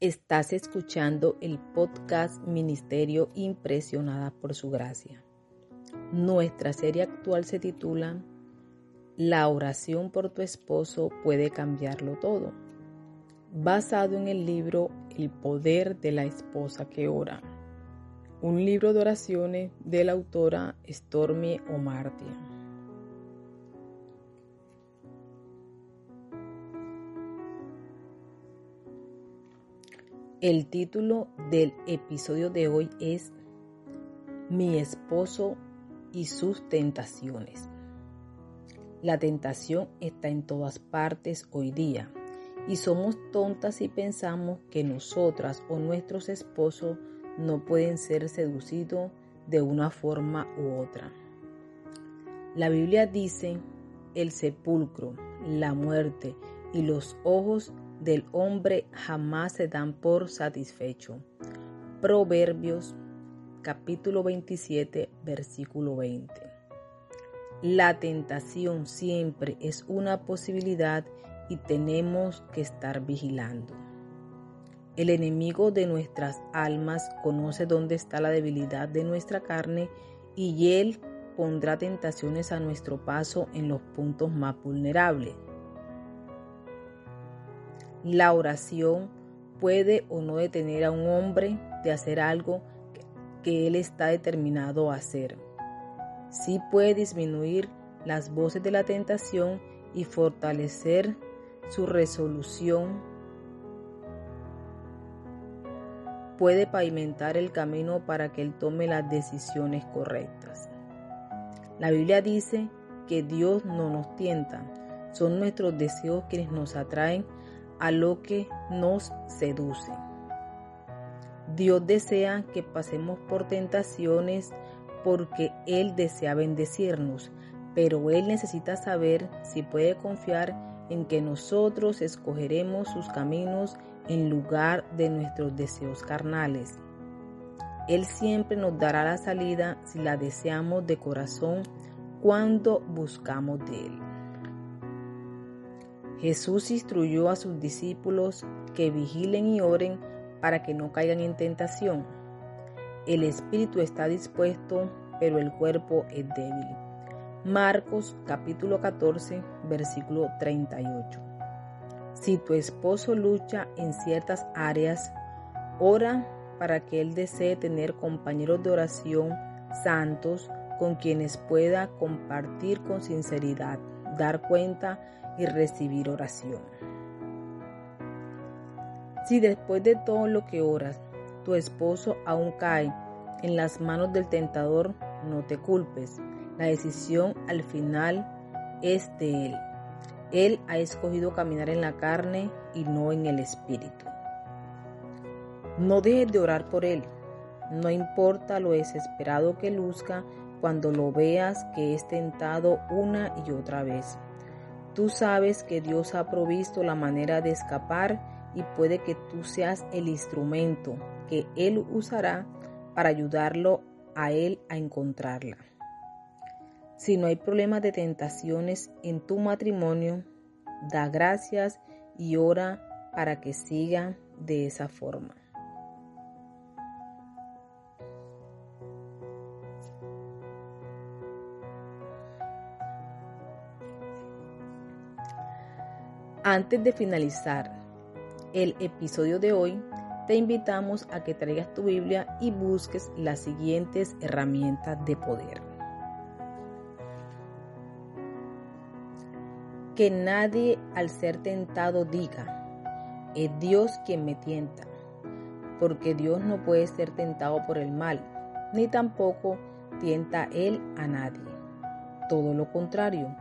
Estás escuchando el podcast Ministerio Impresionada por Su Gracia. Nuestra serie actual se titula La oración por tu esposo puede cambiarlo todo, basado en el libro El poder de la esposa que ora, un libro de oraciones de la autora Stormy Omartia. El título del episodio de hoy es Mi esposo y sus tentaciones. La tentación está en todas partes hoy día y somos tontas si pensamos que nosotras o nuestros esposos no pueden ser seducidos de una forma u otra. La Biblia dice, el sepulcro, la muerte y los ojos del hombre jamás se dan por satisfecho. Proverbios capítulo 27 versículo 20. La tentación siempre es una posibilidad y tenemos que estar vigilando. El enemigo de nuestras almas conoce dónde está la debilidad de nuestra carne y él pondrá tentaciones a nuestro paso en los puntos más vulnerables la oración puede o no detener a un hombre de hacer algo que él está determinado a hacer. Sí puede disminuir las voces de la tentación y fortalecer su resolución. Puede pavimentar el camino para que él tome las decisiones correctas. La Biblia dice que Dios no nos tienta, son nuestros deseos quienes nos atraen a lo que nos seduce. Dios desea que pasemos por tentaciones porque Él desea bendecirnos, pero Él necesita saber si puede confiar en que nosotros escogeremos sus caminos en lugar de nuestros deseos carnales. Él siempre nos dará la salida si la deseamos de corazón cuando buscamos de Él. Jesús instruyó a sus discípulos que vigilen y oren para que no caigan en tentación. El espíritu está dispuesto, pero el cuerpo es débil. Marcos capítulo 14, versículo 38. Si tu esposo lucha en ciertas áreas, ora para que él desee tener compañeros de oración santos con quienes pueda compartir con sinceridad, dar cuenta y recibir oración. Si después de todo lo que oras, tu esposo aún cae en las manos del tentador, no te culpes. La decisión al final es de él. Él ha escogido caminar en la carne y no en el espíritu. No dejes de orar por él. No importa lo desesperado que luzca cuando lo veas que es tentado una y otra vez. Tú sabes que Dios ha provisto la manera de escapar y puede que tú seas el instrumento que Él usará para ayudarlo a Él a encontrarla. Si no hay problemas de tentaciones en tu matrimonio, da gracias y ora para que siga de esa forma. Antes de finalizar el episodio de hoy, te invitamos a que traigas tu Biblia y busques las siguientes herramientas de poder. Que nadie al ser tentado diga, es Dios quien me tienta, porque Dios no puede ser tentado por el mal, ni tampoco tienta Él a nadie. Todo lo contrario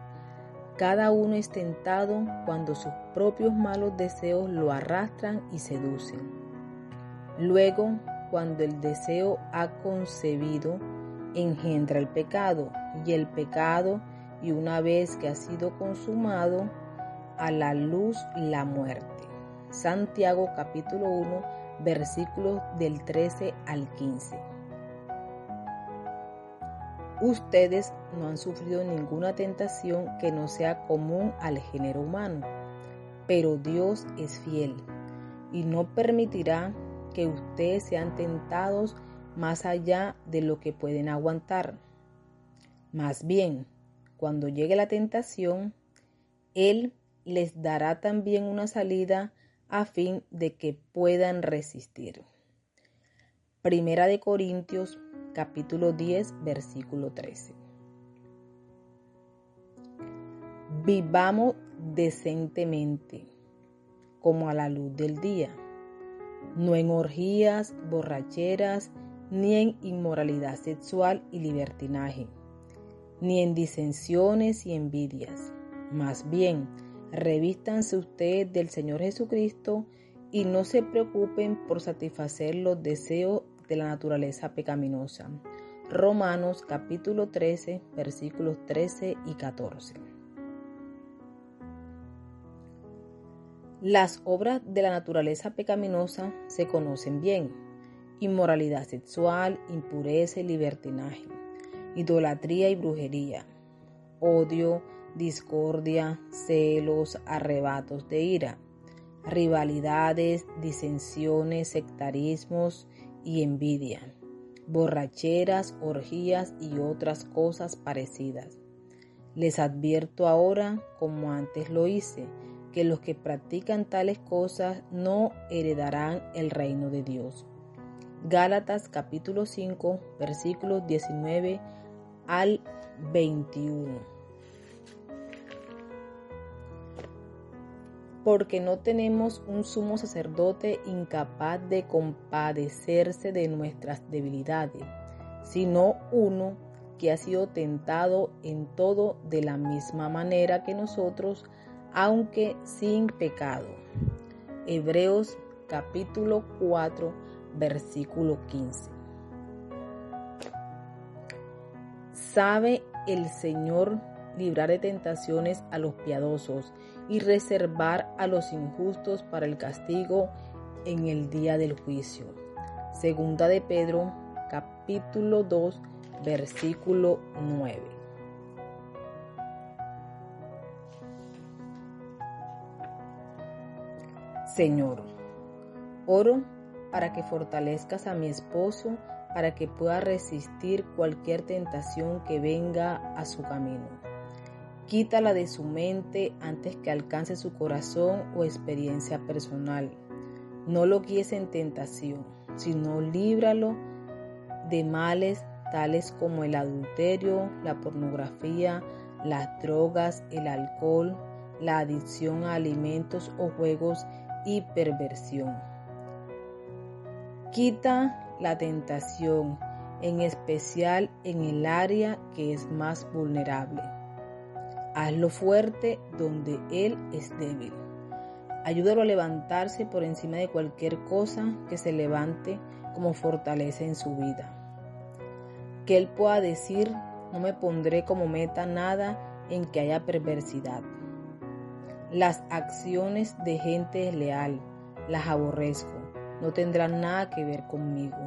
cada uno es tentado cuando sus propios malos deseos lo arrastran y seducen. Luego, cuando el deseo ha concebido, engendra el pecado, y el pecado, y una vez que ha sido consumado, a la luz la muerte. Santiago capítulo 1, versículos del 13 al 15. Ustedes no han sufrido ninguna tentación que no sea común al género humano, pero Dios es fiel. y no permitirá que ustedes sean tentados más allá de lo que pueden aguantar. Más bien, cuando llegue la tentación, Él les dará también una salida a fin de que puedan resistir. Primera de Corintios capítulo 10 versículo 13. Vivamos decentemente como a la luz del día, no en orgías, borracheras, ni en inmoralidad sexual y libertinaje, ni en disensiones y envidias. Más bien, revístanse ustedes del Señor Jesucristo y no se preocupen por satisfacer los deseos de la naturaleza pecaminosa. Romanos capítulo 13 versículos 13 y 14. Las obras de la naturaleza pecaminosa se conocen bien. Inmoralidad sexual, impureza y libertinaje, idolatría y brujería, odio, discordia, celos, arrebatos de ira, rivalidades, disensiones, sectarismos y envidia, borracheras, orgías y otras cosas parecidas. Les advierto ahora, como antes lo hice, que los que practican tales cosas no heredarán el reino de Dios. Gálatas capítulo 5 versículos 19 al 21. Porque no tenemos un sumo sacerdote incapaz de compadecerse de nuestras debilidades, sino uno que ha sido tentado en todo de la misma manera que nosotros, aunque sin pecado. Hebreos capítulo 4, versículo 15. Sabe el Señor librar de tentaciones a los piadosos y reservar a los injustos para el castigo en el día del juicio. Segunda de Pedro, capítulo 2, versículo 9. Señor, oro para que fortalezcas a mi esposo para que pueda resistir cualquier tentación que venga a su camino Quítala de su mente antes que alcance su corazón o experiencia personal. No lo guíes en tentación, sino líbralo de males tales como el adulterio, la pornografía, las drogas, el alcohol, la adicción a alimentos o juegos y perversión. Quita la tentación, en especial en el área que es más vulnerable Hazlo fuerte donde Él es débil. Ayúdalo a levantarse por encima de cualquier cosa que se levante como fortaleza en su vida. Que Él pueda decir, no me pondré como meta nada en que haya perversidad. Las acciones de gente leal las aborrezco, no tendrán nada que ver conmigo.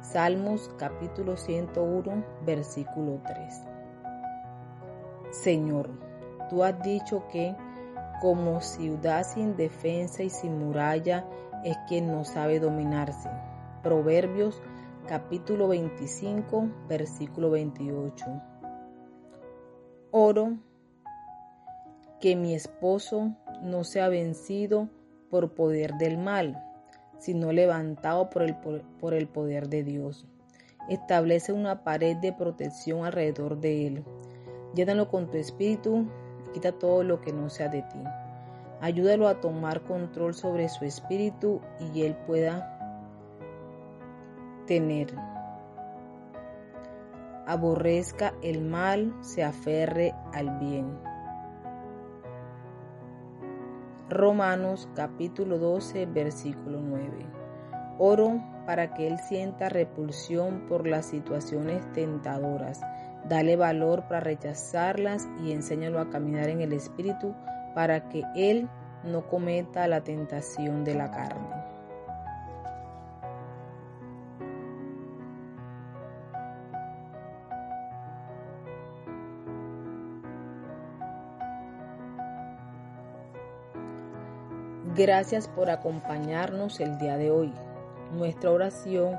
Salmos capítulo 101, versículo 3. Señor, tú has dicho que como ciudad sin defensa y sin muralla es quien no sabe dominarse. Proverbios capítulo 25, versículo 28. Oro que mi esposo no sea vencido por poder del mal, sino levantado por el, por el poder de Dios. Establece una pared de protección alrededor de él Llénalo con tu espíritu quita todo lo que no sea de ti. Ayúdalo a tomar control sobre su espíritu y él pueda tener. Aborrezca el mal, se aferre al bien. Romanos capítulo 12, versículo 9. Oro para que él sienta repulsión por las situaciones tentadoras Dale valor para rechazarlas y enséñalo a caminar en el Espíritu para que Él no cometa la tentación de la carne. Gracias por acompañarnos el día de hoy. Nuestra oración